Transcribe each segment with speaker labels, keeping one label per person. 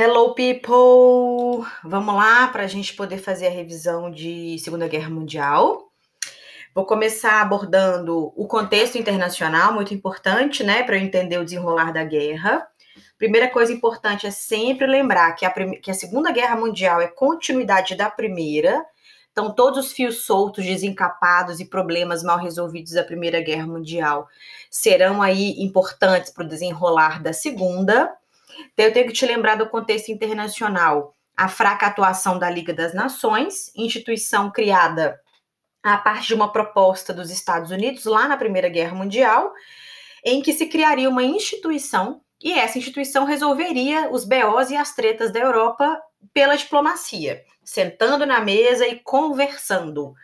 Speaker 1: Hello, people! Vamos lá para a gente poder fazer a revisão de Segunda Guerra Mundial. Vou começar abordando o contexto internacional, muito importante, né, para eu entender o desenrolar da guerra. Primeira coisa importante é sempre lembrar que a, que a Segunda Guerra Mundial é continuidade da Primeira. Então, todos os fios soltos, desencapados e problemas mal resolvidos da Primeira Guerra Mundial serão aí importantes para o desenrolar da Segunda. Então, eu tenho que te lembrar do contexto internacional. A fraca atuação da Liga das Nações, instituição criada a partir de uma proposta dos Estados Unidos lá na Primeira Guerra Mundial, em que se criaria uma instituição e essa instituição resolveria os BOs e as tretas da Europa pela diplomacia, sentando na mesa e conversando.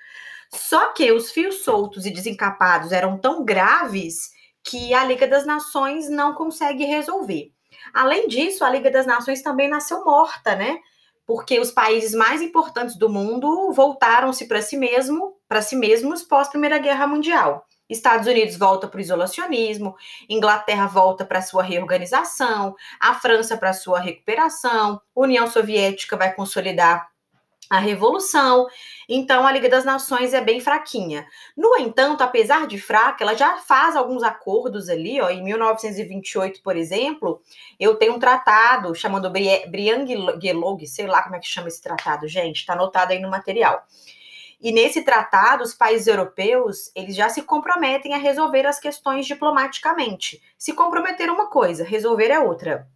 Speaker 1: Só que os fios soltos e desencapados eram tão graves que a Liga das Nações não consegue resolver. Além disso, a Liga das Nações também nasceu morta, né? Porque os países mais importantes do mundo voltaram-se para si mesmo, para si mesmos pós Primeira Guerra Mundial. Estados Unidos volta para o isolacionismo, Inglaterra volta para sua reorganização, a França para sua recuperação, União Soviética vai consolidar a revolução. Então a Liga das Nações é bem fraquinha. No entanto, apesar de fraca, ela já faz alguns acordos ali, ó, em 1928, por exemplo, eu tenho um tratado chamado Briand-Gelog, sei lá como é que chama esse tratado, gente, está anotado aí no material. E nesse tratado, os países europeus, eles já se comprometem a resolver as questões diplomaticamente. Se comprometer uma coisa, resolver é outra.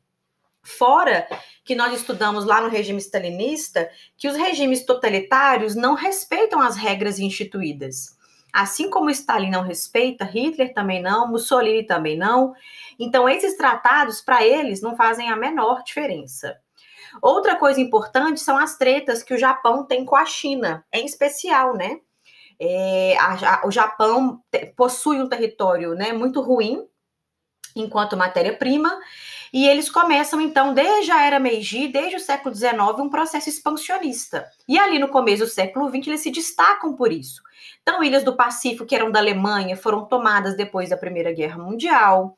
Speaker 1: Fora que nós estudamos lá no regime stalinista que os regimes totalitários não respeitam as regras instituídas. Assim como Stalin não respeita, Hitler também não, Mussolini também não. Então, esses tratados, para eles, não fazem a menor diferença. Outra coisa importante são as tretas que o Japão tem com a China, em especial, né? É, a, a, o Japão possui um território né, muito ruim enquanto matéria-prima e eles começam, então, desde a era Meiji, desde o século XIX, um processo expansionista. E ali no começo do século XX, eles se destacam por isso. Então, ilhas do Pacífico, que eram da Alemanha, foram tomadas depois da Primeira Guerra Mundial.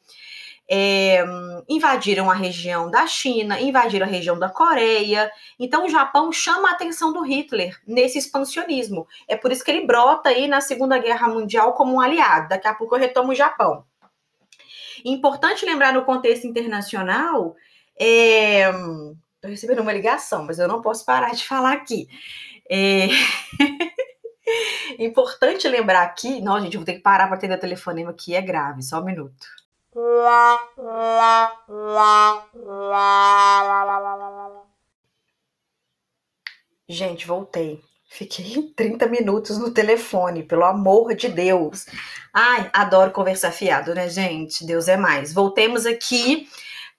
Speaker 1: É, invadiram a região da China, invadiram a região da Coreia. Então, o Japão chama a atenção do Hitler nesse expansionismo. É por isso que ele brota aí na Segunda Guerra Mundial como um aliado. Daqui a pouco eu retomo o Japão. Importante lembrar no contexto internacional, é... Estou recebendo uma ligação, mas eu não posso parar de falar aqui. É... Importante lembrar aqui. Não, gente, eu vou ter que parar para atender o telefonema que é grave. Só um minuto. Gente, voltei. Fiquei 30 minutos no telefone, pelo amor de Deus. Ai, adoro conversar fiado, né, gente? Deus é mais. Voltemos aqui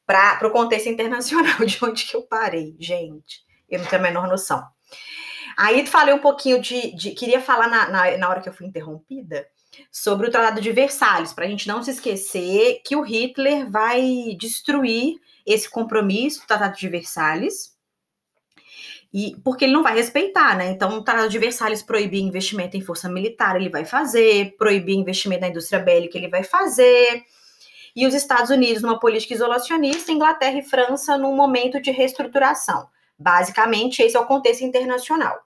Speaker 1: para o contexto internacional de onde que eu parei, gente. Eu não tenho a menor noção. Aí falei um pouquinho de. de queria falar na, na, na, hora que eu fui interrompida sobre o Tratado de Versalhes, para a gente não se esquecer que o Hitler vai destruir esse compromisso, o Tratado de Versalhes, e porque ele não vai respeitar, né? Então, Tratado de proibir investimento em força militar, ele vai fazer, proibir investimento na indústria bélica, ele vai fazer. E os Estados Unidos numa política isolacionista, Inglaterra e França num momento de reestruturação. Basicamente, esse é o contexto internacional.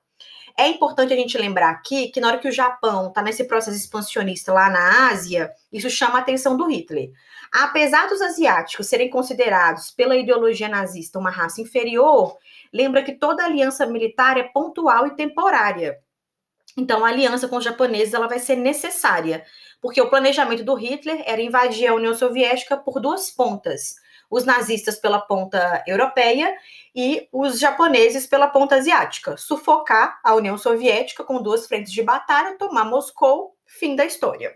Speaker 1: É importante a gente lembrar aqui que na hora que o Japão está nesse processo expansionista lá na Ásia, isso chama a atenção do Hitler. Apesar dos asiáticos serem considerados pela ideologia nazista uma raça inferior, lembra que toda aliança militar é pontual e temporária. Então, a aliança com os japoneses ela vai ser necessária, porque o planejamento do Hitler era invadir a União Soviética por duas pontas: os nazistas pela ponta europeia e os japoneses pela ponta asiática. Sufocar a União Soviética com duas frentes de batalha, tomar Moscou, fim da história.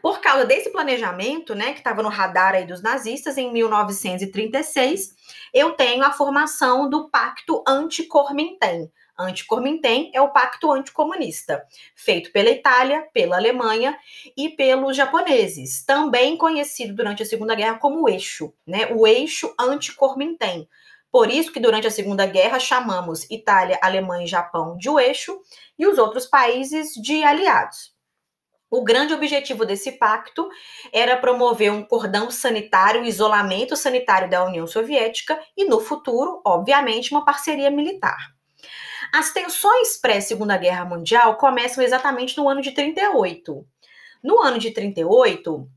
Speaker 1: Por causa desse planejamento, né, que estava no radar aí dos nazistas em 1936, eu tenho a formação do Pacto Anticorminten. Anticorminten é o pacto anticomunista, feito pela Itália, pela Alemanha e pelos japoneses, também conhecido durante a Segunda Guerra como eixo, né? O eixo anticorminten. Por isso que durante a Segunda Guerra chamamos Itália, Alemanha e Japão de o eixo e os outros países de aliados. O grande objetivo desse pacto era promover um cordão sanitário, um isolamento sanitário da União Soviética e, no futuro, obviamente, uma parceria militar. As tensões pré-Segunda Guerra Mundial começam exatamente no ano de 38. No ano de 38,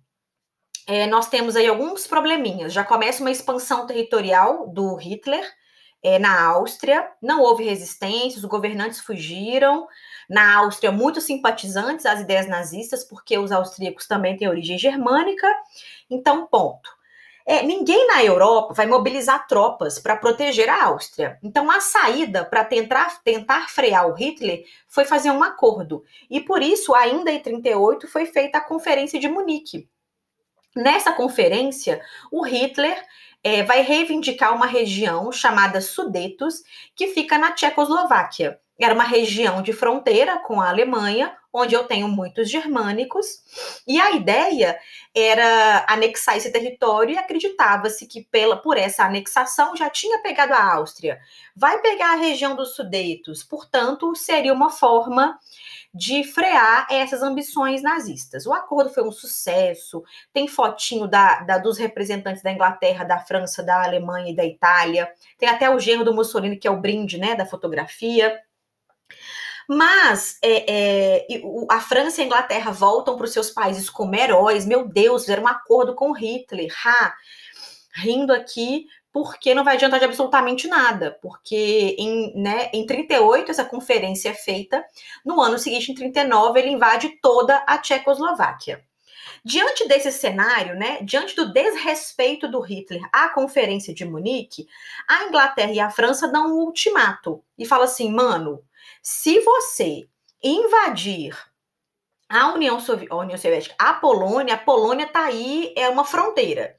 Speaker 1: é, nós temos aí alguns probleminhas. Já começa uma expansão territorial do Hitler é, na Áustria, não houve resistência, os governantes fugiram. Na Áustria, muitos simpatizantes às ideias nazistas, porque os austríacos também têm origem germânica. Então, ponto. É, ninguém na Europa vai mobilizar tropas para proteger a Áustria. Então, a saída para tentar, tentar frear o Hitler foi fazer um acordo. E por isso, ainda em 38, foi feita a Conferência de Munique. Nessa conferência, o Hitler é, vai reivindicar uma região chamada Sudetos, que fica na Tchecoslováquia. Era uma região de fronteira com a Alemanha, onde eu tenho muitos germânicos, e a ideia era anexar esse território e acreditava-se que pela, por essa anexação já tinha pegado a Áustria. Vai pegar a região dos Sudetos, portanto, seria uma forma de frear essas ambições nazistas. O acordo foi um sucesso, tem fotinho da, da, dos representantes da Inglaterra, da França, da Alemanha e da Itália, tem até o genro do Mussolini, que é o brinde né, da fotografia. Mas é, é, a França e a Inglaterra voltam para os seus países como heróis. Meu Deus, fizeram um acordo com Hitler. Ha! Rindo aqui, porque não vai adiantar de absolutamente nada. Porque em, né, em 38 essa conferência é feita. No ano seguinte, em 39, ele invade toda a Tchecoslováquia. Diante desse cenário, né, diante do desrespeito do Hitler à Conferência de Munique, a Inglaterra e a França dão um ultimato e falam assim, mano, se você invadir a União, Sovi a União Soviética, a Polônia, a Polônia está aí, é uma fronteira.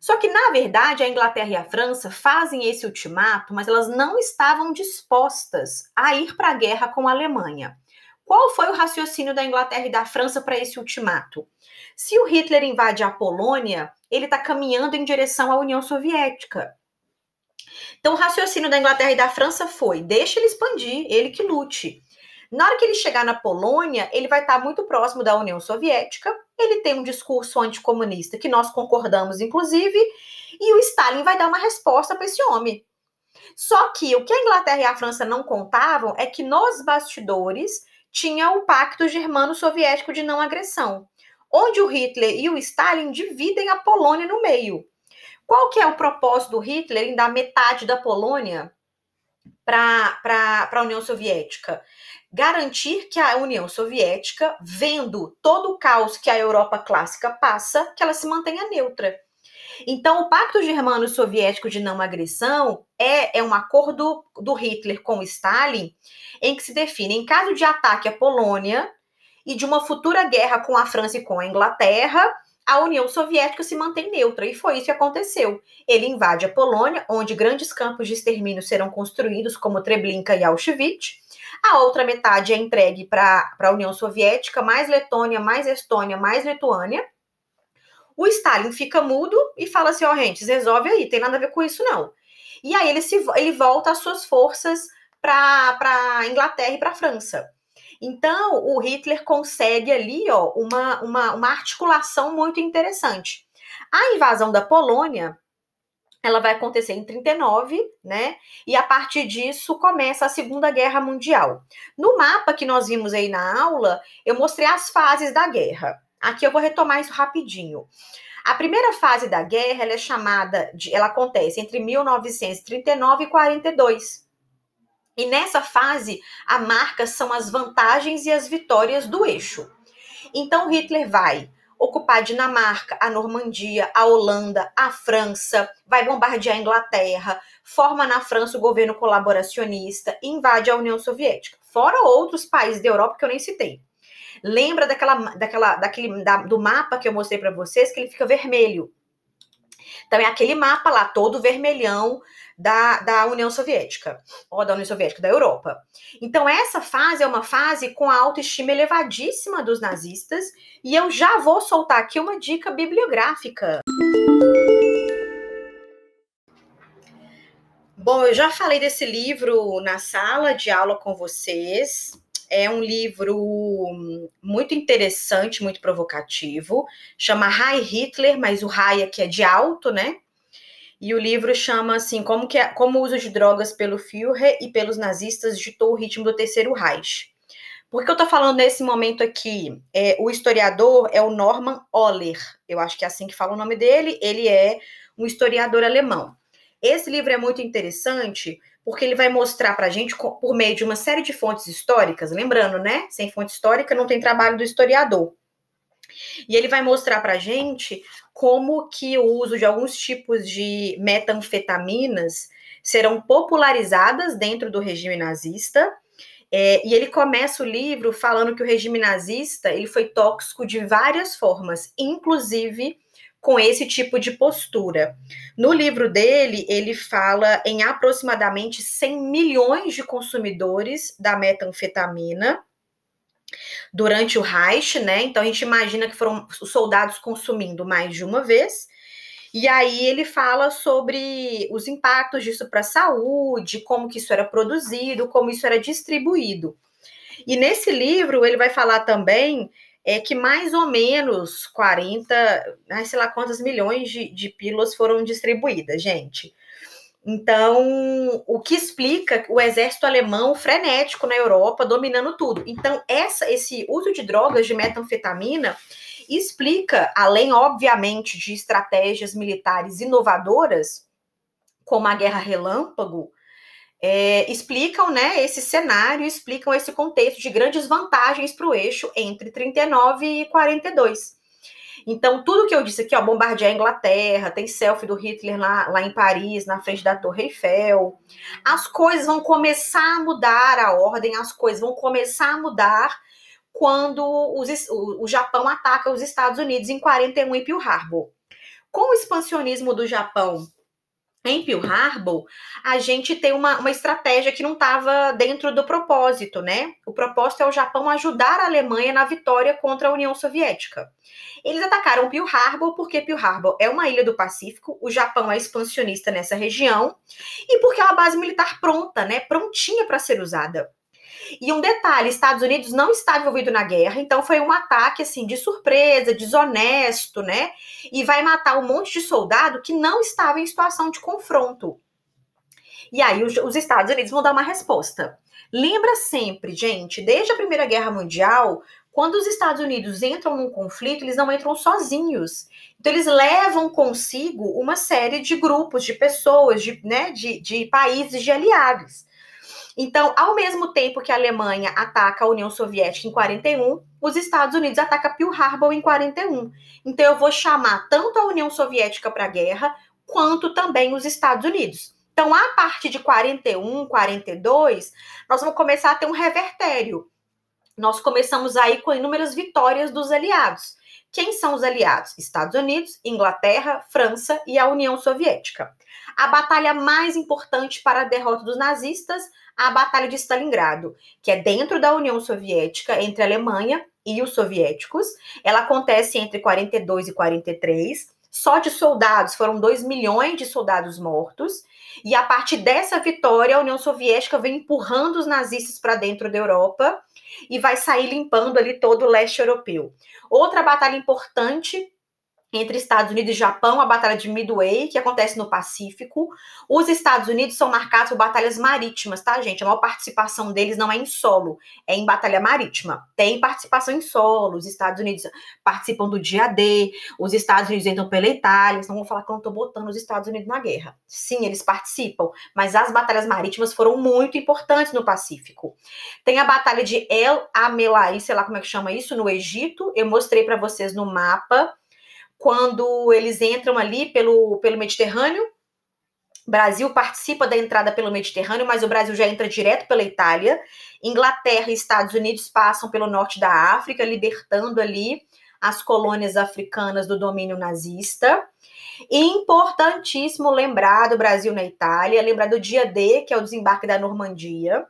Speaker 1: Só que, na verdade, a Inglaterra e a França fazem esse ultimato, mas elas não estavam dispostas a ir para a guerra com a Alemanha. Qual foi o raciocínio da Inglaterra e da França para esse ultimato? Se o Hitler invade a Polônia, ele está caminhando em direção à União Soviética. Então, o raciocínio da Inglaterra e da França foi: deixa ele expandir, ele que lute. Na hora que ele chegar na Polônia, ele vai estar muito próximo da União Soviética. Ele tem um discurso anticomunista que nós concordamos, inclusive, e o Stalin vai dar uma resposta para esse homem. Só que o que a Inglaterra e a França não contavam é que nos bastidores tinha o Pacto Germano-Soviético de Não Agressão, onde o Hitler e o Stalin dividem a Polônia no meio. Qual que é o propósito do Hitler em dar metade da Polônia para a União Soviética? Garantir que a União Soviética, vendo todo o caos que a Europa clássica passa, que ela se mantenha neutra. Então, o Pacto Germano-Soviético de Não Agressão é, é um acordo do Hitler com Stalin, em que se define, em caso de ataque à Polônia e de uma futura guerra com a França e com a Inglaterra, a União Soviética se mantém neutra, e foi isso que aconteceu. Ele invade a Polônia, onde grandes campos de extermínio serão construídos, como Treblinka e Auschwitz. A outra metade é entregue para a União Soviética, mais Letônia, mais Estônia, mais Lituânia. O Stalin fica mudo e fala assim: ó, oh, gente, resolve aí, tem nada a ver com isso, não. E aí ele, se, ele volta as suas forças para a Inglaterra e para a França. Então, o Hitler consegue ali ó, uma, uma, uma articulação muito interessante. A invasão da Polônia ela vai acontecer em 39, né? E a partir disso começa a Segunda Guerra Mundial. No mapa que nós vimos aí na aula, eu mostrei as fases da guerra. Aqui eu vou retomar isso rapidinho. A primeira fase da guerra, ela é chamada de, ela acontece entre 1939 e 42. E nessa fase, a marca são as vantagens e as vitórias do eixo. Então, Hitler vai ocupar a Dinamarca, a Normandia, a Holanda, a França, vai bombardear a Inglaterra, forma na França o governo colaboracionista invade a União Soviética, fora outros países da Europa que eu nem citei. Lembra daquela, daquela, daquele, da, do mapa que eu mostrei para vocês que ele fica vermelho? Então é aquele mapa lá todo vermelhão da, da União Soviética, ou da União Soviética, da Europa. Então, essa fase é uma fase com a autoestima elevadíssima dos nazistas, e eu já vou soltar aqui uma dica bibliográfica. Bom, eu já falei desse livro na sala de aula com vocês. é um livro muito interessante, muito provocativo. Chama High Hitler, mas o High aqui é de alto, né? E o livro chama assim, como, que, é, como o uso de drogas pelo Führer e pelos nazistas ditou o ritmo do Terceiro Reich. Por que eu estou falando nesse momento aqui? É, o historiador é o Norman Oller, eu acho que é assim que fala o nome dele, ele é um historiador alemão. Esse livro é muito interessante porque ele vai mostrar para a gente, por meio de uma série de fontes históricas, lembrando, né? Sem fonte histórica não tem trabalho do historiador. E ele vai mostrar para gente como que o uso de alguns tipos de metanfetaminas serão popularizadas dentro do regime nazista. É, e ele começa o livro falando que o regime nazista ele foi tóxico de várias formas, inclusive com esse tipo de postura. No livro dele, ele fala em aproximadamente 100 milhões de consumidores da metanfetamina durante o Reich, né? Então a gente imagina que foram os soldados consumindo mais de uma vez. E aí ele fala sobre os impactos disso para a saúde, como que isso era produzido, como isso era distribuído. E nesse livro ele vai falar também é que mais ou menos 40, sei lá quantas milhões de, de pílulas foram distribuídas, gente. Então, o que explica o exército alemão frenético na Europa, dominando tudo. Então, essa, esse uso de drogas de metanfetamina explica, além, obviamente, de estratégias militares inovadoras, como a guerra relâmpago, é, explicam né, esse cenário, explicam esse contexto de grandes vantagens para o eixo entre 39 e 42. Então, tudo que eu disse aqui, ó, bombardear a Inglaterra, tem selfie do Hitler lá, lá em Paris, na frente da Torre Eiffel. As coisas vão começar a mudar a ordem, as coisas vão começar a mudar quando os, o, o Japão ataca os Estados Unidos em 41 em Pearl Harbor. Com o expansionismo do Japão em Pearl Harbor, a gente tem uma, uma estratégia que não estava dentro do propósito, né? O propósito é o Japão ajudar a Alemanha na vitória contra a União Soviética. Eles atacaram Pearl Harbor porque Pearl Harbor é uma ilha do Pacífico, o Japão é expansionista nessa região e porque é uma base militar pronta, né? Prontinha para ser usada. E um detalhe, Estados Unidos não está envolvido na guerra, então foi um ataque assim de surpresa, desonesto, né? E vai matar um monte de soldado que não estava em situação de confronto. E aí os, os Estados Unidos vão dar uma resposta. Lembra sempre, gente, desde a Primeira Guerra Mundial, quando os Estados Unidos entram num conflito, eles não entram sozinhos. Então, eles levam consigo uma série de grupos, de pessoas, de, né, de, de países, de aliados. Então, ao mesmo tempo que a Alemanha ataca a União Soviética em 41, os Estados Unidos atacam Pearl Harbor em 41. Então, eu vou chamar tanto a União Soviética para a guerra, quanto também os Estados Unidos. Então, a partir de 41, 42, nós vamos começar a ter um revertério. Nós começamos aí com inúmeras vitórias dos aliados. Quem são os aliados? Estados Unidos, Inglaterra, França e a União Soviética. A batalha mais importante para a derrota dos nazistas a Batalha de Stalingrado, que é dentro da União Soviética, entre a Alemanha e os soviéticos. Ela acontece entre 42 e 43. Só de soldados, foram 2 milhões de soldados mortos. E a partir dessa vitória, a União Soviética vem empurrando os nazistas para dentro da Europa e vai sair limpando ali todo o leste europeu. Outra batalha importante entre Estados Unidos e Japão, a Batalha de Midway, que acontece no Pacífico. Os Estados Unidos são marcados por batalhas marítimas, tá, gente? A maior participação deles não é em solo, é em batalha marítima. Tem participação em solo, os Estados Unidos participam do dia D, os Estados Unidos entram pela Itália, então vão falar que eu não tô botando os Estados Unidos na guerra. Sim, eles participam, mas as batalhas marítimas foram muito importantes no Pacífico. Tem a Batalha de El Amelai, sei lá como é que chama isso, no Egito. Eu mostrei para vocês no mapa quando eles entram ali pelo, pelo Mediterrâneo. Brasil participa da entrada pelo Mediterrâneo, mas o Brasil já entra direto pela Itália. Inglaterra e Estados Unidos passam pelo norte da África, libertando ali as colônias africanas do domínio nazista. E importantíssimo lembrar do Brasil na Itália, lembrar do dia D, que é o desembarque da Normandia.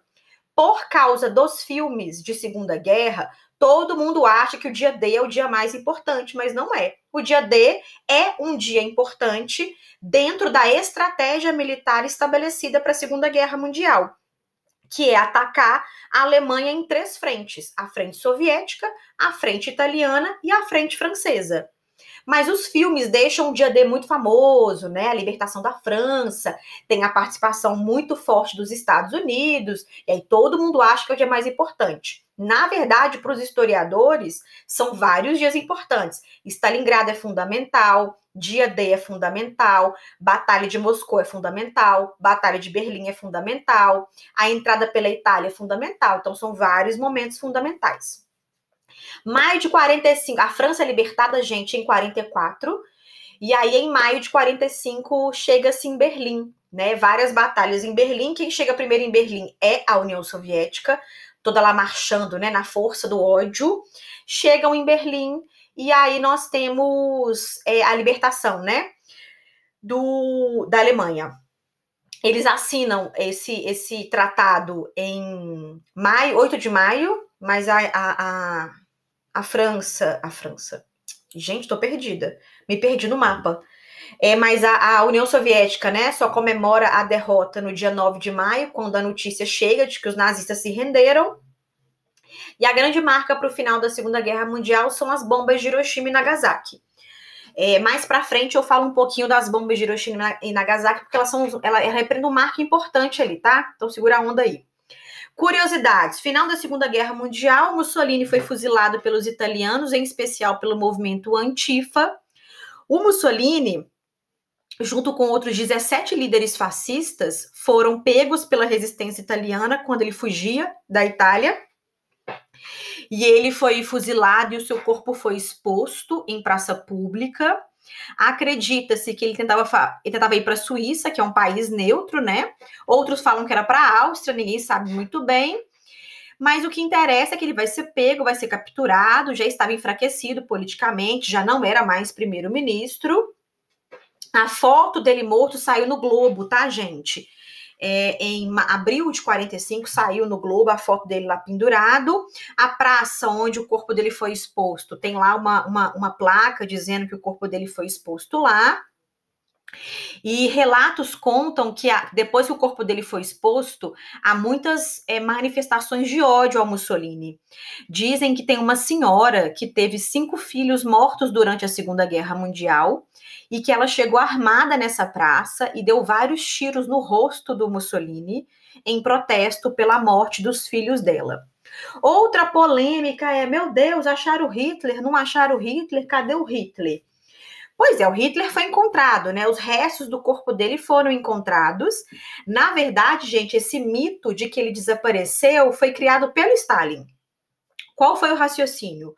Speaker 1: Por causa dos filmes de Segunda Guerra, Todo mundo acha que o dia D é o dia mais importante, mas não é. O dia D é um dia importante dentro da estratégia militar estabelecida para a Segunda Guerra Mundial. que é atacar a Alemanha em três frentes: a frente soviética, a frente italiana e a frente francesa. Mas os filmes deixam o dia D muito famoso, né? A libertação da França, tem a participação muito forte dos Estados Unidos, e aí todo mundo acha que é o dia mais importante. Na verdade, para os historiadores, são vários dias importantes. Stalingrado é fundamental, dia D é fundamental, Batalha de Moscou é fundamental, Batalha de Berlim é fundamental, a entrada pela Itália é fundamental. Então, são vários momentos fundamentais. Maio de 45, a França é libertada, gente, em 44. E aí, em maio de 45, chega-se em Berlim, né? Várias batalhas em Berlim. Quem chega primeiro em Berlim é a União Soviética, toda lá marchando, né? Na força do ódio. Chegam em Berlim e aí nós temos é, a libertação, né? Do, da Alemanha. Eles assinam esse, esse tratado em maio, 8 de maio, mas a, a, a a França, a França. Gente, tô perdida. Me perdi no mapa. É, mas a, a, União Soviética, né, só comemora a derrota no dia 9 de maio, quando a notícia chega de que os nazistas se renderam. E a grande marca para o final da Segunda Guerra Mundial são as bombas de Hiroshima e Nagasaki. É, mais para frente eu falo um pouquinho das bombas de Hiroshima e Nagasaki, porque elas são, ela, ela representa um marco importante ali, tá? Então segura a onda aí. Curiosidades: final da Segunda Guerra Mundial, Mussolini foi fuzilado pelos italianos, em especial pelo movimento Antifa. O Mussolini, junto com outros 17 líderes fascistas, foram pegos pela resistência italiana quando ele fugia da Itália. E ele foi fuzilado e o seu corpo foi exposto em praça pública. Acredita-se que ele tentava, ele tentava ir para a Suíça, que é um país neutro, né? Outros falam que era para a Áustria, ninguém sabe muito bem. Mas o que interessa é que ele vai ser pego, vai ser capturado, já estava enfraquecido politicamente, já não era mais primeiro-ministro. A foto dele morto saiu no Globo, tá, gente? É, em abril de 45 saiu no Globo a foto dele lá pendurado. A praça onde o corpo dele foi exposto tem lá uma, uma, uma placa dizendo que o corpo dele foi exposto lá. E relatos contam que depois que o corpo dele foi exposto, há muitas é, manifestações de ódio ao Mussolini. Dizem que tem uma senhora que teve cinco filhos mortos durante a Segunda Guerra Mundial e que ela chegou armada nessa praça e deu vários tiros no rosto do Mussolini em protesto pela morte dos filhos dela. Outra polêmica é: meu Deus, acharam o Hitler? Não acharam o Hitler? Cadê o Hitler? Pois é, o Hitler foi encontrado, né? Os restos do corpo dele foram encontrados. Na verdade, gente, esse mito de que ele desapareceu foi criado pelo Stalin. Qual foi o raciocínio?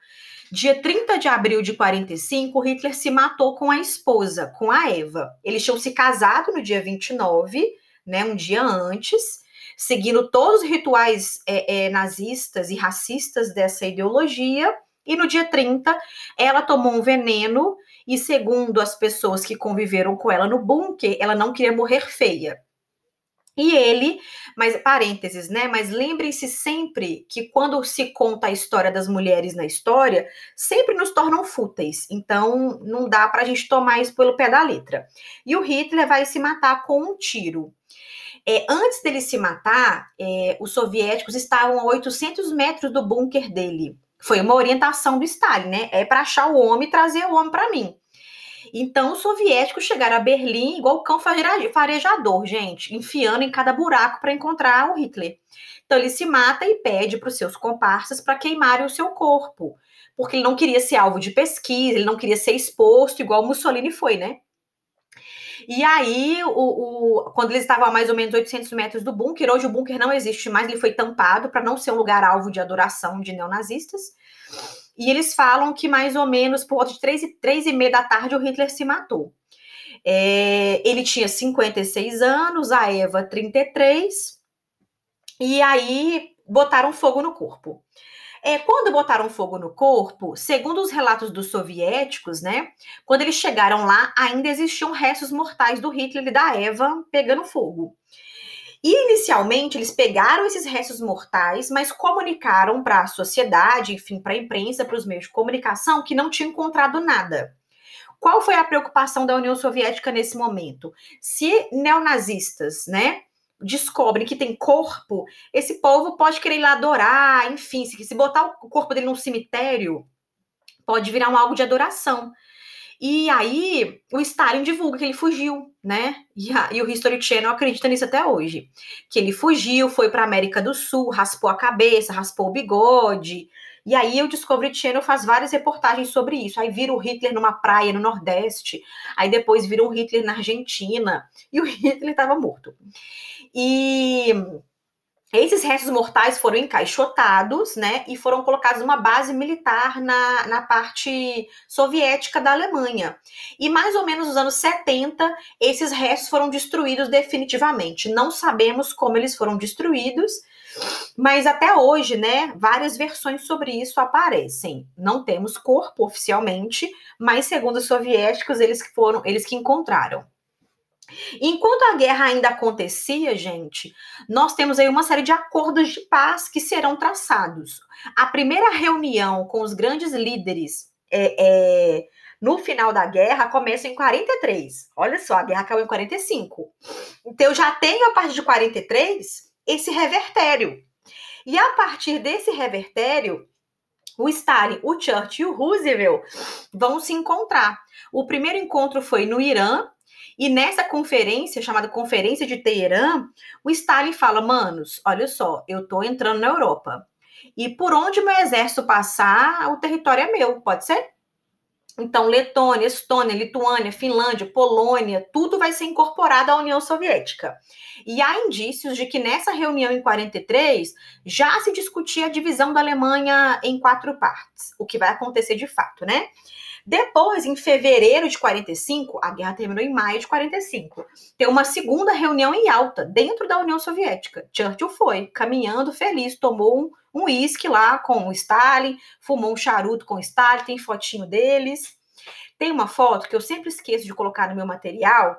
Speaker 1: Dia 30 de abril de 45, Hitler se matou com a esposa, com a Eva. Eles tinham se casado no dia 29, né, um dia antes, seguindo todos os rituais é, é, nazistas e racistas dessa ideologia. E no dia 30, ela tomou um veneno e, segundo as pessoas que conviveram com ela no bunker, ela não queria morrer feia. E ele, mas parênteses, né? Mas lembrem-se sempre que quando se conta a história das mulheres na história, sempre nos tornam fúteis. Então, não dá para a gente tomar isso pelo pé da letra. E o Hitler vai se matar com um tiro. É, antes dele se matar, é, os soviéticos estavam a 800 metros do bunker dele. Foi uma orientação do Stalin, né? É para achar o homem e trazer o homem para mim. Então, os soviéticos chegaram a Berlim igual o cão farejador, gente, enfiando em cada buraco para encontrar o Hitler. Então, ele se mata e pede para os seus comparsas para queimarem o seu corpo, porque ele não queria ser alvo de pesquisa, ele não queria ser exposto, igual Mussolini foi, né? E aí, o, o, quando eles estavam a mais ou menos 800 metros do bunker, hoje o bunker não existe mais, ele foi tampado para não ser um lugar alvo de adoração de neonazistas. E eles falam que mais ou menos por volta de três, três e meia da tarde o Hitler se matou. É, ele tinha 56 anos, a Eva 33, e aí botaram fogo no corpo. É, quando botaram fogo no corpo, segundo os relatos dos soviéticos, né, quando eles chegaram lá, ainda existiam restos mortais do Hitler e da Eva pegando fogo. E inicialmente eles pegaram esses restos mortais, mas comunicaram para a sociedade, enfim, para a imprensa, para os meios de comunicação, que não tinham encontrado nada. Qual foi a preocupação da União Soviética nesse momento? Se neonazistas, né, descobrem que tem corpo, esse povo pode querer ir lá adorar, enfim, se, se botar o corpo dele num cemitério, pode virar um algo de adoração. E aí, o Stalin divulga que ele fugiu, né? E, a, e, o History Channel acredita nisso até hoje. Que ele fugiu, foi para América do Sul, raspou a cabeça, raspou o bigode. E aí, o Discovery Channel faz várias reportagens sobre isso. Aí vira o Hitler numa praia no Nordeste. Aí depois vira o Hitler na Argentina. E o Hitler estava morto. E esses restos mortais foram encaixotados, né, e foram colocados numa base militar na, na parte soviética da Alemanha. E mais ou menos nos anos 70, esses restos foram destruídos definitivamente. Não sabemos como eles foram destruídos, mas até hoje, né, várias versões sobre isso aparecem. Não temos corpo oficialmente, mas segundo os soviéticos, eles que foram, eles que encontraram. Enquanto a guerra ainda acontecia, gente, nós temos aí uma série de acordos de paz que serão traçados. A primeira reunião com os grandes líderes é, é, no final da guerra começa em 43. Olha só, a guerra acabou em 45. Então, eu já tenho a partir de 43 esse revertério. E a partir desse revertério, o Stalin, o Churchill e o Roosevelt vão se encontrar. O primeiro encontro foi no Irã, e nessa conferência, chamada Conferência de Teherã, o Stalin fala: manos, olha só, eu estou entrando na Europa. E por onde meu exército passar, o território é meu, pode ser? Então, Letônia, Estônia, Lituânia, Finlândia, Polônia, tudo vai ser incorporado à União Soviética. E há indícios de que nessa reunião em 43 já se discutia a divisão da Alemanha em quatro partes, o que vai acontecer de fato, né? Depois, em fevereiro de 45, a guerra terminou em maio de 45. Tem uma segunda reunião em Alta, dentro da União Soviética. Churchill foi, caminhando feliz, tomou um uísque lá com o Stalin, fumou um charuto com o Stalin, tem fotinho deles. Tem uma foto que eu sempre esqueço de colocar no meu material,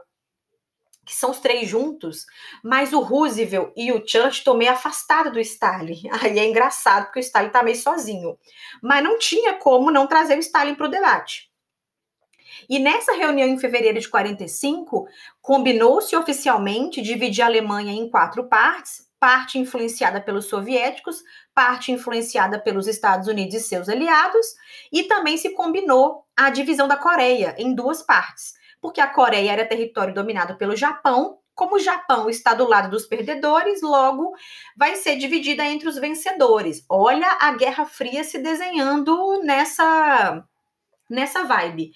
Speaker 1: que são os três juntos, mas o Roosevelt e o Churchill estão meio afastados do Stalin. Aí é engraçado, porque o Stalin tá meio sozinho. Mas não tinha como não trazer o Stalin para o debate. E nessa reunião em fevereiro de 45, combinou-se oficialmente dividir a Alemanha em quatro partes, parte influenciada pelos soviéticos, parte influenciada pelos Estados Unidos e seus aliados, e também se combinou a divisão da Coreia em duas partes porque a Coreia era território dominado pelo Japão. Como o Japão está do lado dos perdedores, logo vai ser dividida entre os vencedores. Olha a Guerra Fria se desenhando nessa nessa vibe.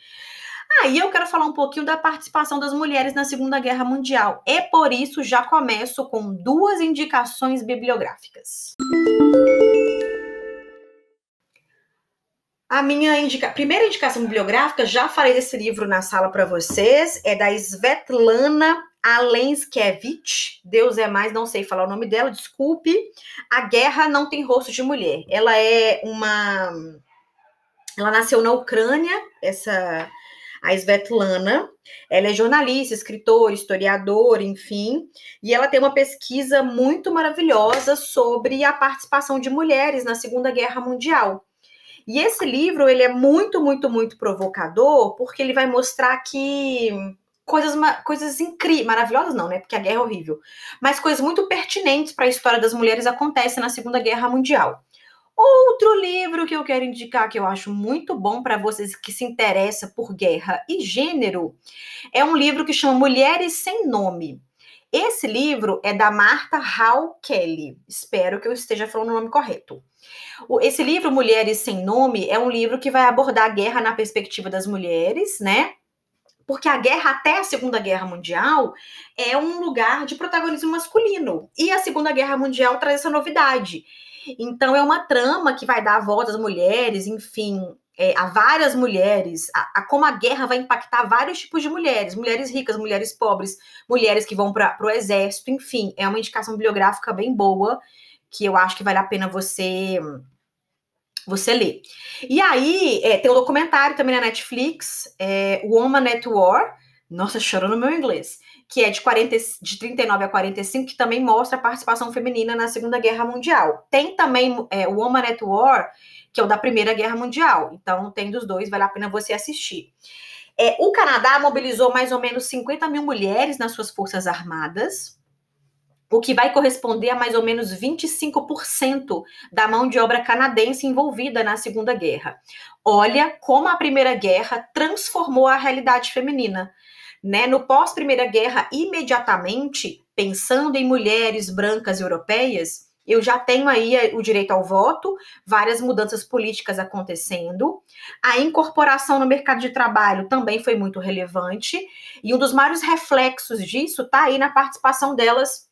Speaker 1: Aí ah, eu quero falar um pouquinho da participação das mulheres na Segunda Guerra Mundial. E por isso já começo com duas indicações bibliográficas. A minha indica... primeira indicação bibliográfica, já falei desse livro na sala para vocês, é da Svetlana Alenskevich. Deus é mais, não sei falar o nome dela, desculpe. A Guerra Não Tem Rosto de Mulher. Ela é uma. Ela nasceu na Ucrânia, essa. A Svetlana, ela é jornalista, escritora, historiadora, enfim, e ela tem uma pesquisa muito maravilhosa sobre a participação de mulheres na Segunda Guerra Mundial. E esse livro, ele é muito, muito, muito provocador, porque ele vai mostrar que coisas, coisas incríveis, maravilhosas não, né? Porque a guerra é horrível, mas coisas muito pertinentes para a história das mulheres acontecem na Segunda Guerra Mundial. Outro livro que eu quero indicar que eu acho muito bom para vocês que se interessam por guerra e gênero é um livro que chama Mulheres Sem Nome. Esse livro é da Martha Hall Kelly. Espero que eu esteja falando o nome correto. Esse livro, Mulheres Sem Nome, é um livro que vai abordar a guerra na perspectiva das mulheres, né? Porque a guerra até a Segunda Guerra Mundial é um lugar de protagonismo masculino. E a Segunda Guerra Mundial traz essa novidade. Então, é uma trama que vai dar a voz às mulheres, enfim, é, a várias mulheres, a, a, como a guerra vai impactar vários tipos de mulheres, mulheres ricas, mulheres pobres, mulheres que vão para o exército, enfim, é uma indicação bibliográfica bem boa que eu acho que vale a pena você você ler. E aí, é, tem um documentário também na Netflix, é, Woman at War, nossa, chorou no meu inglês, que é de, 40, de 39 a 45, que também mostra a participação feminina na Segunda Guerra Mundial. Tem também é, Woman at War, que é o da Primeira Guerra Mundial. Então, tem dos dois, vale a pena você assistir. É, o Canadá mobilizou mais ou menos 50 mil mulheres nas suas forças armadas, o que vai corresponder a mais ou menos 25% da mão de obra canadense envolvida na Segunda Guerra. Olha como a Primeira Guerra transformou a realidade feminina. Né? No pós-Primeira Guerra, imediatamente, pensando em mulheres brancas europeias, eu já tenho aí o direito ao voto, várias mudanças políticas acontecendo. A incorporação no mercado de trabalho também foi muito relevante. E um dos maiores reflexos disso está aí na participação delas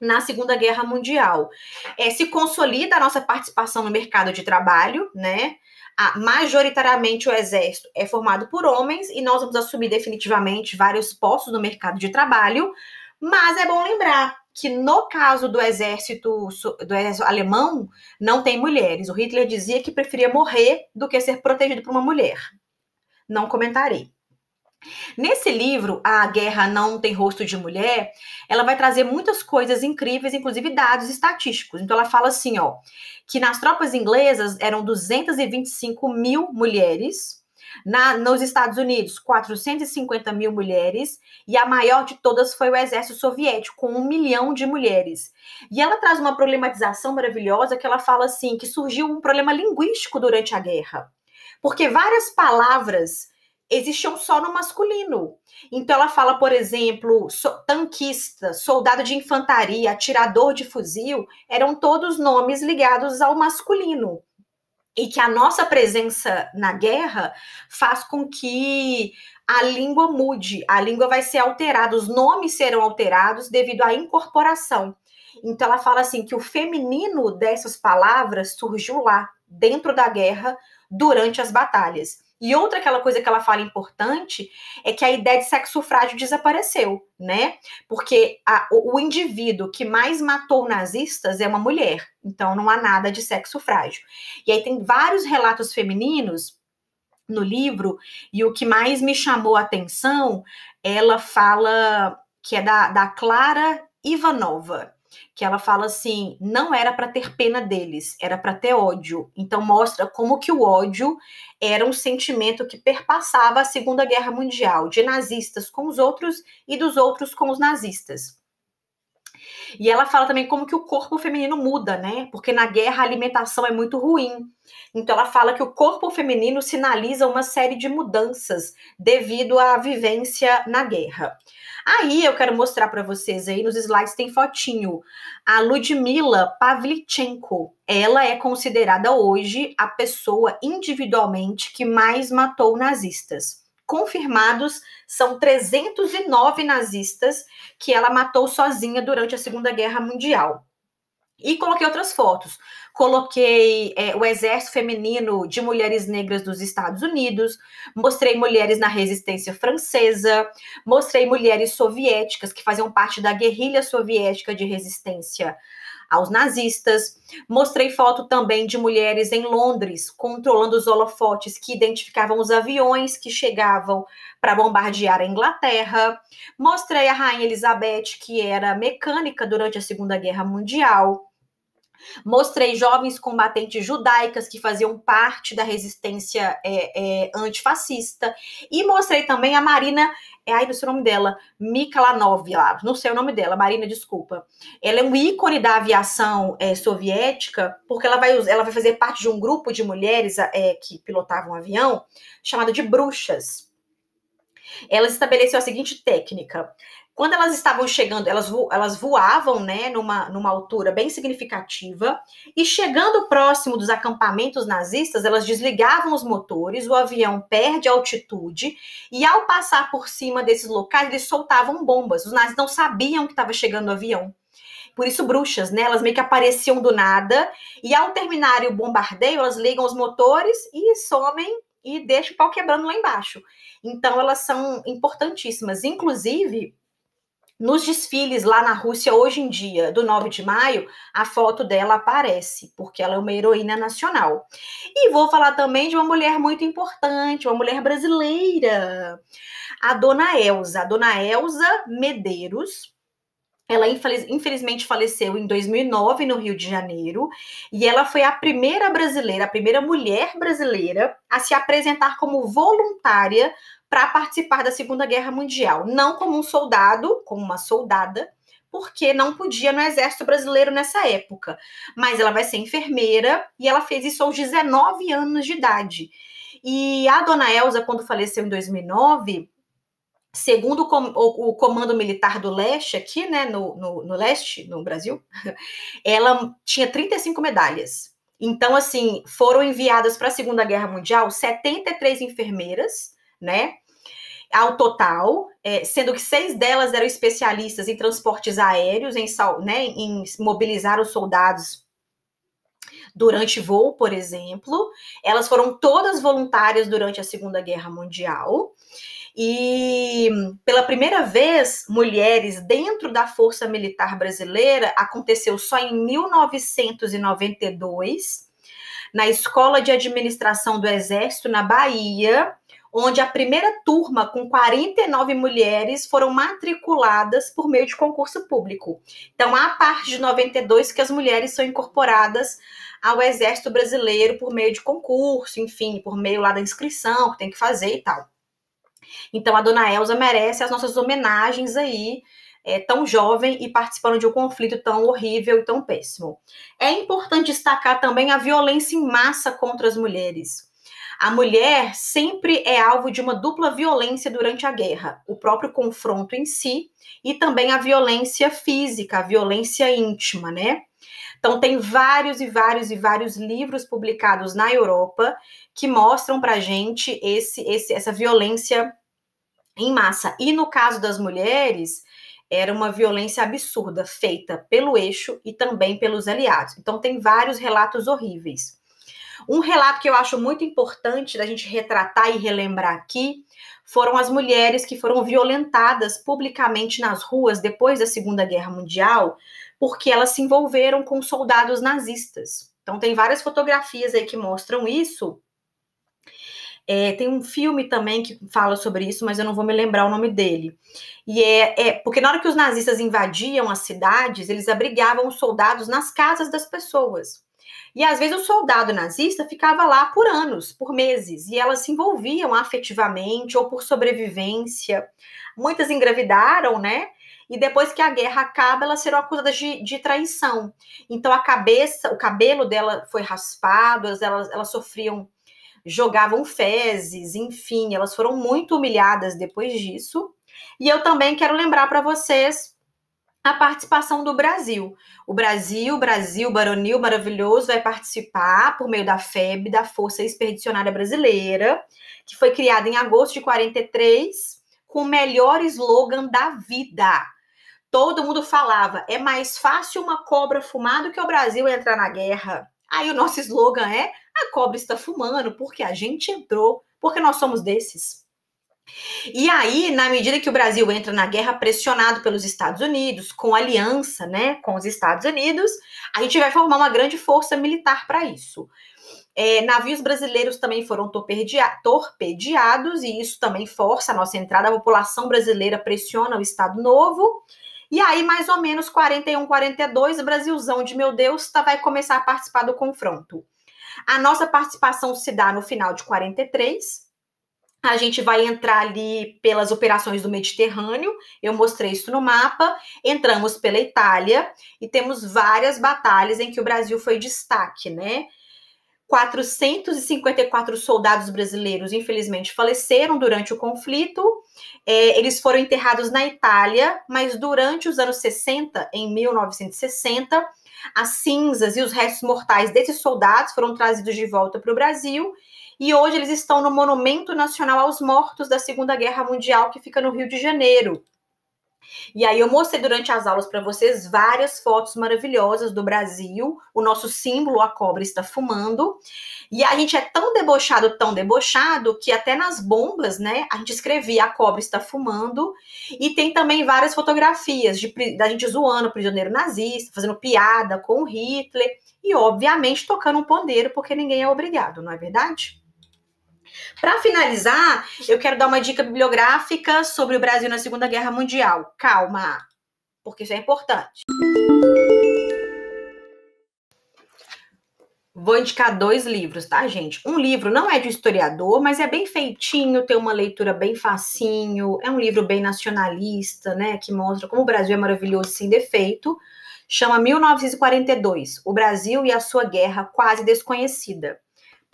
Speaker 1: na Segunda Guerra Mundial. É, se consolida a nossa participação no mercado de trabalho, né? A, majoritariamente o exército é formado por homens e nós vamos assumir definitivamente vários postos no mercado de trabalho, mas é bom lembrar que no caso do exército do exército alemão não tem mulheres. O Hitler dizia que preferia morrer do que ser protegido por uma mulher. Não comentarei. Nesse livro, A Guerra Não Tem Rosto de Mulher, ela vai trazer muitas coisas incríveis, inclusive dados estatísticos. Então, ela fala assim, ó, que nas tropas inglesas eram 225 mil mulheres, na, nos Estados Unidos, 450 mil mulheres, e a maior de todas foi o exército soviético, com um milhão de mulheres. E ela traz uma problematização maravilhosa que ela fala assim: que surgiu um problema linguístico durante a guerra. Porque várias palavras existiam só no masculino. Então ela fala, por exemplo, tanquista, soldado de infantaria, atirador de fuzil, eram todos nomes ligados ao masculino. E que a nossa presença na guerra faz com que a língua mude, a língua vai ser alterada, os nomes serão alterados devido à incorporação. Então ela fala assim que o feminino dessas palavras surgiu lá, dentro da guerra, durante as batalhas. E outra aquela coisa que ela fala importante é que a ideia de sexo frágil desapareceu, né? Porque a, o, o indivíduo que mais matou nazistas é uma mulher. Então não há nada de sexo frágil. E aí tem vários relatos femininos no livro, e o que mais me chamou a atenção, ela fala que é da, da Clara Ivanova que ela fala assim, não era para ter pena deles, era para ter ódio. Então mostra como que o ódio era um sentimento que perpassava a Segunda Guerra Mundial, de nazistas com os outros e dos outros com os nazistas. E ela fala também como que o corpo feminino muda, né? Porque na guerra a alimentação é muito ruim. Então ela fala que o corpo feminino sinaliza uma série de mudanças devido à vivência na guerra. Aí eu quero mostrar para vocês aí nos slides tem fotinho. A Ludmila Pavlichenko, ela é considerada hoje a pessoa individualmente que mais matou nazistas. Confirmados são 309 nazistas que ela matou sozinha durante a Segunda Guerra Mundial. E coloquei outras fotos. Coloquei é, o exército feminino de mulheres negras dos Estados Unidos, mostrei mulheres na resistência francesa, mostrei mulheres soviéticas que faziam parte da guerrilha soviética de resistência aos nazistas. Mostrei foto também de mulheres em Londres controlando os holofotes que identificavam os aviões que chegavam para bombardear a Inglaterra. Mostrei a rainha Elizabeth, que era mecânica durante a Segunda Guerra Mundial. Mostrei jovens combatentes judaicas que faziam parte da resistência é, é, antifascista. E mostrei também a Marina, é, ai, não sei o nome dela, Mikalanov, lá, não sei o nome dela, Marina, desculpa. Ela é um ícone da aviação é, soviética, porque ela vai, ela vai fazer parte de um grupo de mulheres é, que pilotavam um avião, chamado de bruxas. Ela estabeleceu a seguinte técnica: quando elas estavam chegando, elas, vo, elas voavam, né, numa, numa altura bem significativa, e chegando próximo dos acampamentos nazistas, elas desligavam os motores, o avião perde altitude, e ao passar por cima desses locais, eles soltavam bombas. Os nazis não sabiam que estava chegando o avião. Por isso, bruxas, né? Elas meio que apareciam do nada, e ao terminarem o bombardeio, elas ligam os motores e somem e deixam o pau quebrando lá embaixo. Então, elas são importantíssimas. Inclusive, nos desfiles lá na Rússia, hoje em dia, do 9 de maio, a foto dela aparece, porque ela é uma heroína nacional. E vou falar também de uma mulher muito importante, uma mulher brasileira, a dona Elza. A dona Elza Medeiros, ela infelizmente faleceu em 2009 no Rio de Janeiro e ela foi a primeira brasileira, a primeira mulher brasileira a se apresentar como voluntária para participar da Segunda Guerra Mundial, não como um soldado, como uma soldada, porque não podia no exército brasileiro nessa época. Mas ela vai ser enfermeira e ela fez isso aos 19 anos de idade. E a dona Elza, quando faleceu em 2009, segundo o, Comando Militar do Leste, aqui, né, no, no, no, Leste, no Brasil, ela tinha 35 medalhas. Então, assim, foram enviadas para a Segunda Guerra Mundial 73 enfermeiras, né, ao total, é, sendo que seis delas eram especialistas em transportes aéreos, em, né, em mobilizar os soldados durante voo, por exemplo. Elas foram todas voluntárias durante a Segunda Guerra Mundial. E pela primeira vez, mulheres dentro da Força Militar Brasileira aconteceu só em 1992, na Escola de Administração do Exército, na Bahia, onde a primeira turma, com 49 mulheres, foram matriculadas por meio de concurso público. Então, a partir de 92 que as mulheres são incorporadas ao Exército Brasileiro por meio de concurso, enfim, por meio lá da inscrição que tem que fazer e tal. Então a dona Elza merece as nossas homenagens aí, é, tão jovem e participando de um conflito tão horrível e tão péssimo. É importante destacar também a violência em massa contra as mulheres. A mulher sempre é alvo de uma dupla violência durante a guerra: o próprio confronto em si e também a violência física, a violência íntima, né? Então, tem vários e vários e vários livros publicados na Europa que mostram para gente esse, esse, essa violência em massa. E no caso das mulheres, era uma violência absurda feita pelo eixo e também pelos aliados. Então, tem vários relatos horríveis. Um relato que eu acho muito importante da gente retratar e relembrar aqui foram as mulheres que foram violentadas publicamente nas ruas depois da Segunda Guerra Mundial, porque elas se envolveram com soldados nazistas. Então, tem várias fotografias aí que mostram isso. É, tem um filme também que fala sobre isso, mas eu não vou me lembrar o nome dele. E é, é porque na hora que os nazistas invadiam as cidades, eles abrigavam os soldados nas casas das pessoas. E às vezes o soldado nazista ficava lá por anos, por meses, e elas se envolviam afetivamente ou por sobrevivência. Muitas engravidaram, né? e depois que a guerra acaba, elas serão acusadas de, de traição. Então a cabeça, o cabelo dela foi raspado, elas, elas sofriam, jogavam fezes, enfim, elas foram muito humilhadas depois disso. E eu também quero lembrar para vocês a participação do Brasil. O Brasil, Brasil Baronil Maravilhoso, vai participar por meio da FEB, da Força Expedicionária Brasileira, que foi criada em agosto de 43, com o melhor slogan da vida todo mundo falava: é mais fácil uma cobra fumar do que o Brasil entrar na guerra. Aí o nosso slogan é: a cobra está fumando porque a gente entrou, porque nós somos desses. E aí, na medida que o Brasil entra na guerra pressionado pelos Estados Unidos, com aliança, né, com os Estados Unidos, a gente vai formar uma grande força militar para isso. É, navios brasileiros também foram torpedeados, e isso também força a nossa entrada. A população brasileira pressiona o Estado Novo, e aí, mais ou menos 41, 42, o Brasilzão de meu Deus tá, vai começar a participar do confronto. A nossa participação se dá no final de 43. A gente vai entrar ali pelas operações do Mediterrâneo. Eu mostrei isso no mapa. Entramos pela Itália e temos várias batalhas em que o Brasil foi destaque, né? 454 soldados brasileiros, infelizmente, faleceram durante o conflito. É, eles foram enterrados na Itália, mas durante os anos 60, em 1960, as cinzas e os restos mortais desses soldados foram trazidos de volta para o Brasil. E hoje eles estão no Monumento Nacional aos Mortos da Segunda Guerra Mundial, que fica no Rio de Janeiro. E aí eu mostrei durante as aulas para vocês várias fotos maravilhosas do Brasil. O nosso símbolo, a cobra, está fumando. E a gente é tão debochado, tão debochado, que até nas bombas, né, a gente escrevia a cobra está fumando. E tem também várias fotografias de, da gente zoando o prisioneiro nazista, fazendo piada com Hitler. E, obviamente, tocando um pondeiro, porque ninguém é obrigado, não é verdade? Para finalizar, eu quero dar uma dica bibliográfica sobre o Brasil na Segunda Guerra Mundial. Calma, porque isso é importante. Vou indicar dois livros, tá, gente? Um livro não é de historiador, mas é bem feitinho, tem uma leitura bem facinho, é um livro bem nacionalista, né, que mostra como o Brasil é maravilhoso sem defeito. Chama 1942, O Brasil e a Sua Guerra Quase Desconhecida.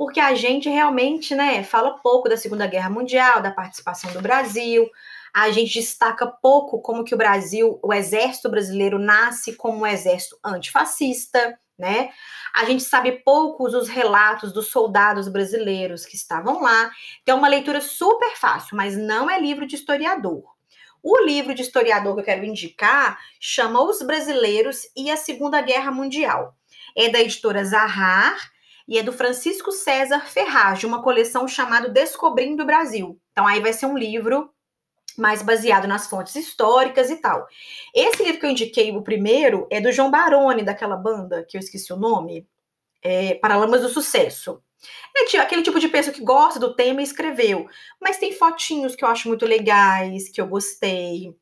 Speaker 1: Porque a gente realmente, né, fala pouco da Segunda Guerra Mundial, da participação do Brasil, a gente destaca pouco como que o Brasil, o exército brasileiro nasce como um exército antifascista, né? A gente sabe poucos os relatos dos soldados brasileiros que estavam lá. Então, é uma leitura super fácil, mas não é livro de historiador. O livro de historiador que eu quero indicar chama Os Brasileiros e a Segunda Guerra Mundial. É da editora Zahar e é do Francisco César Ferraz, de uma coleção chamada Descobrindo o Brasil. Então, aí vai ser um livro mais baseado nas fontes históricas e tal. Esse livro que eu indiquei, o primeiro, é do João Baroni, daquela banda, que eu esqueci o nome, é, Paralamas do Sucesso. É aquele tipo de pessoa que gosta do tema e escreveu, mas tem fotinhos que eu acho muito legais, que eu gostei,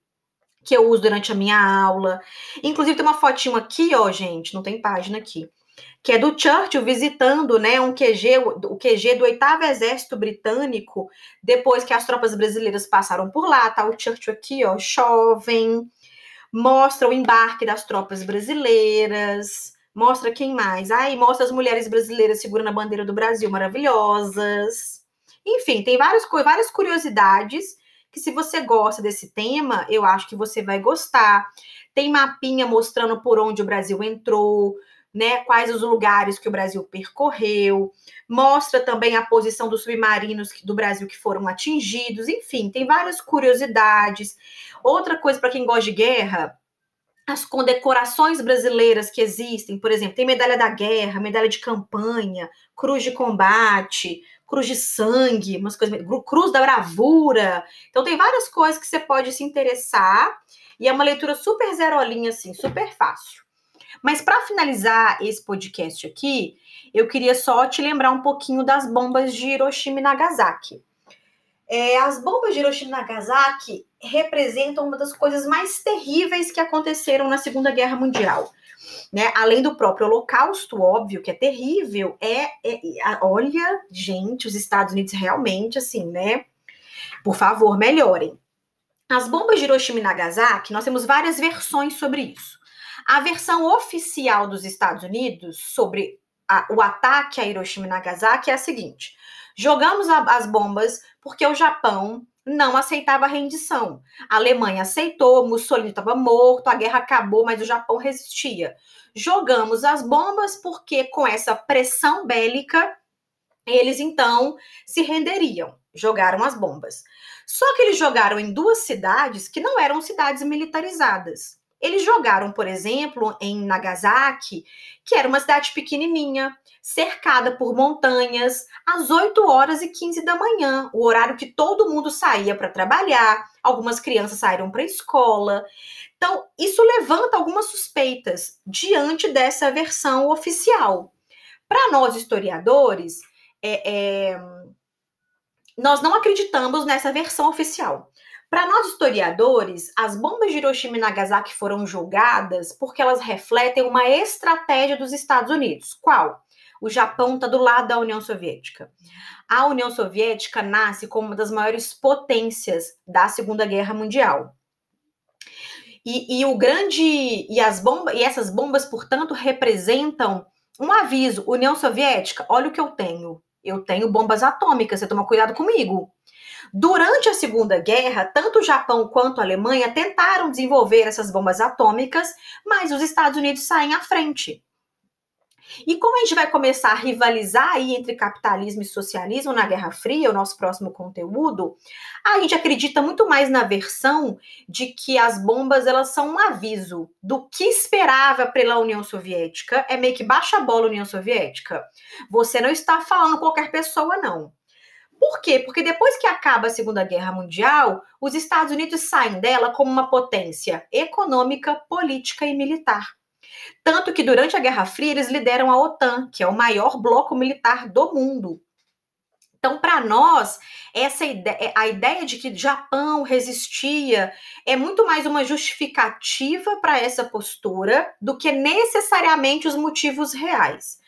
Speaker 1: que eu uso durante a minha aula. Inclusive tem uma fotinho aqui, ó, gente, não tem página aqui, que é do Churchill visitando né, um QG, o QG do oitavo exército britânico, depois que as tropas brasileiras passaram por lá, tá o Churchill aqui, ó, jovem, mostra o embarque das tropas brasileiras, mostra quem mais? Aí mostra as mulheres brasileiras segurando a bandeira do Brasil, maravilhosas. Enfim, tem várias, várias curiosidades que se você gosta desse tema, eu acho que você vai gostar. Tem mapinha mostrando por onde o Brasil entrou, né, quais os lugares que o Brasil percorreu, mostra também a posição dos submarinos do Brasil que foram atingidos, enfim, tem várias curiosidades. Outra coisa para quem gosta de guerra, as condecorações brasileiras que existem, por exemplo, tem medalha da guerra, medalha de campanha, cruz de combate, cruz de sangue, umas coisas, cruz da bravura. Então tem várias coisas que você pode se interessar e é uma leitura super zerolinha assim, super fácil. Mas para finalizar esse podcast aqui, eu queria só te lembrar um pouquinho das bombas de Hiroshima e Nagasaki. É, as bombas de Hiroshima e Nagasaki representam uma das coisas mais terríveis que aconteceram na Segunda Guerra Mundial. Né? Além do próprio Holocausto, óbvio, que é terrível, é, é, olha, gente, os Estados Unidos realmente, assim, né? Por favor, melhorem. As bombas de Hiroshima e Nagasaki, nós temos várias versões sobre isso. A versão oficial dos Estados Unidos sobre a, o ataque a Hiroshima e Nagasaki é a seguinte: jogamos a, as bombas porque o Japão não aceitava a rendição. A Alemanha aceitou, Mussolini estava morto, a guerra acabou, mas o Japão resistia. Jogamos as bombas porque com essa pressão bélica eles então se renderiam. Jogaram as bombas. Só que eles jogaram em duas cidades que não eram cidades militarizadas. Eles jogaram, por exemplo, em Nagasaki, que era uma cidade pequenininha, cercada por montanhas, às 8 horas e 15 da manhã, o horário que todo mundo saía para trabalhar, algumas crianças saíram para a escola. Então, isso levanta algumas suspeitas diante dessa versão oficial. Para nós, historiadores, é, é, nós não acreditamos nessa versão oficial. Para nós historiadores, as bombas de Hiroshima e Nagasaki foram julgadas porque elas refletem uma estratégia dos Estados Unidos. Qual? O Japão está do lado da União Soviética. A União Soviética nasce como uma das maiores potências da Segunda Guerra Mundial. E, e o grande e as bombas e essas bombas, portanto, representam um aviso. União Soviética, olha o que eu tenho. Eu tenho bombas atômicas. Você toma cuidado comigo. Durante a Segunda Guerra, tanto o Japão quanto a Alemanha tentaram desenvolver essas bombas atômicas, mas os Estados Unidos saem à frente. E como a gente vai começar a rivalizar aí entre capitalismo e socialismo na Guerra Fria, o nosso próximo conteúdo, a gente acredita muito mais na versão de que as bombas elas são um aviso do que esperava pela União Soviética. É meio que baixa a bola União Soviética. Você não está falando qualquer pessoa não. Por quê? Porque depois que acaba a Segunda Guerra Mundial, os Estados Unidos saem dela como uma potência econômica, política e militar. Tanto que durante a Guerra Fria eles lideram a OTAN, que é o maior bloco militar do mundo. Então, para nós, essa ideia, a ideia de que Japão resistia é muito mais uma justificativa para essa postura do que necessariamente os motivos reais.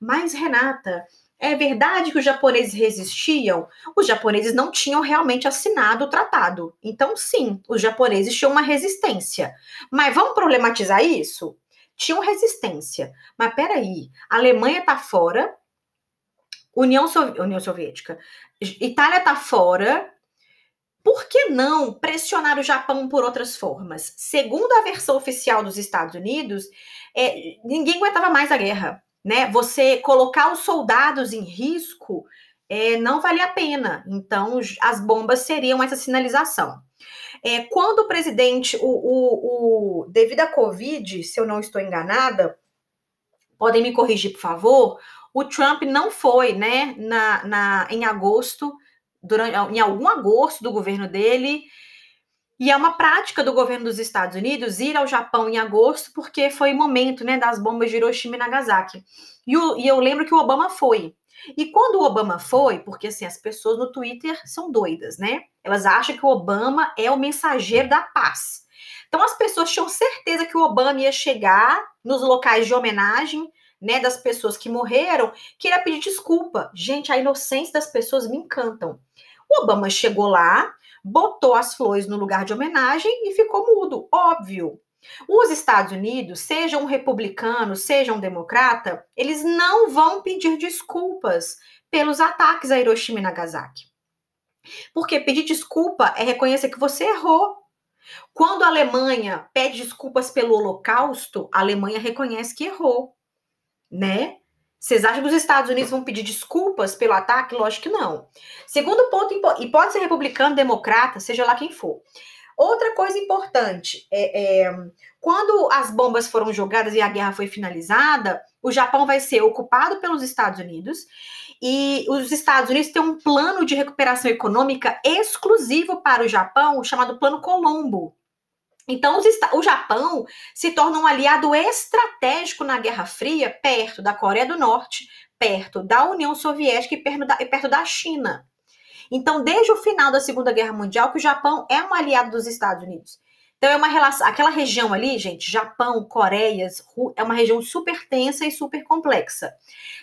Speaker 1: Mas, Renata, é verdade que os japoneses resistiam? Os japoneses não tinham realmente assinado o tratado. Então, sim, os japoneses tinham uma resistência. Mas vamos problematizar isso? Tinham resistência. Mas peraí, a Alemanha está fora, União, Sovi União Soviética, Itália está fora. Por que não pressionar o Japão por outras formas? Segundo a versão oficial dos Estados Unidos, é, ninguém aguentava mais a guerra né? Você colocar os soldados em risco é, não vale a pena. Então, as bombas seriam essa sinalização. É, quando o presidente, o, o, o, devido à Covid, se eu não estou enganada, podem me corrigir, por favor, o Trump não foi, né, na, na, em agosto, durante, em algum agosto do governo dele, e é uma prática do governo dos Estados Unidos ir ao Japão em agosto, porque foi o momento né, das bombas de Hiroshima e Nagasaki. E, o, e, eu lembro que o Obama foi. E quando o Obama foi, porque assim, as pessoas no Twitter são doidas, né? Elas acham que o Obama é o mensageiro da paz. Então as pessoas tinham certeza que o Obama ia chegar nos locais de homenagem, né, das pessoas que morreram, que ia pedir desculpa. Gente, a inocência das pessoas me encantam. O Obama chegou lá, botou as flores no lugar de homenagem e ficou mudo, óbvio. Os Estados Unidos, sejam um republicano, sejam um democrata, eles não vão pedir desculpas pelos ataques a Hiroshima e Nagasaki. Porque pedir desculpa é reconhecer que você errou. Quando a Alemanha pede desculpas pelo Holocausto, a Alemanha reconhece que errou, né? Vocês acham que os Estados Unidos vão pedir desculpas pelo ataque? Lógico que não. Segundo ponto, e pode ser republicano, democrata, seja lá quem for. Outra coisa importante é, é, quando as bombas foram jogadas e a guerra foi finalizada, o Japão vai ser ocupado pelos Estados Unidos e os Estados Unidos têm um plano de recuperação econômica exclusivo para o Japão, chamado Plano Colombo. Então, o Japão se torna um aliado estratégico na Guerra Fria, perto da Coreia do Norte, perto da União Soviética e perto da, China. Então, desde o final da Segunda Guerra Mundial, que o Japão é um aliado dos Estados Unidos. Então, é uma relação. Aquela região ali, gente, Japão, Coreias, é uma região super tensa e super complexa.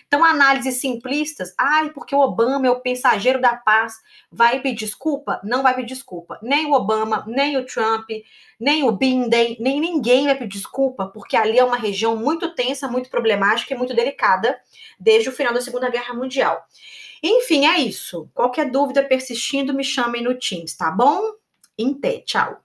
Speaker 1: Então, análises simplistas, ai, porque o Obama é o mensageiro da paz, vai pedir desculpa? Não vai pedir desculpa. Nem o Obama, nem o Trump, nem o Biden, nem ninguém vai pedir desculpa, porque ali é uma região muito tensa, muito problemática e muito delicada desde o final da Segunda Guerra Mundial. Enfim, é isso. Qualquer dúvida persistindo, me chamem no Teams, tá bom? Em té, tchau.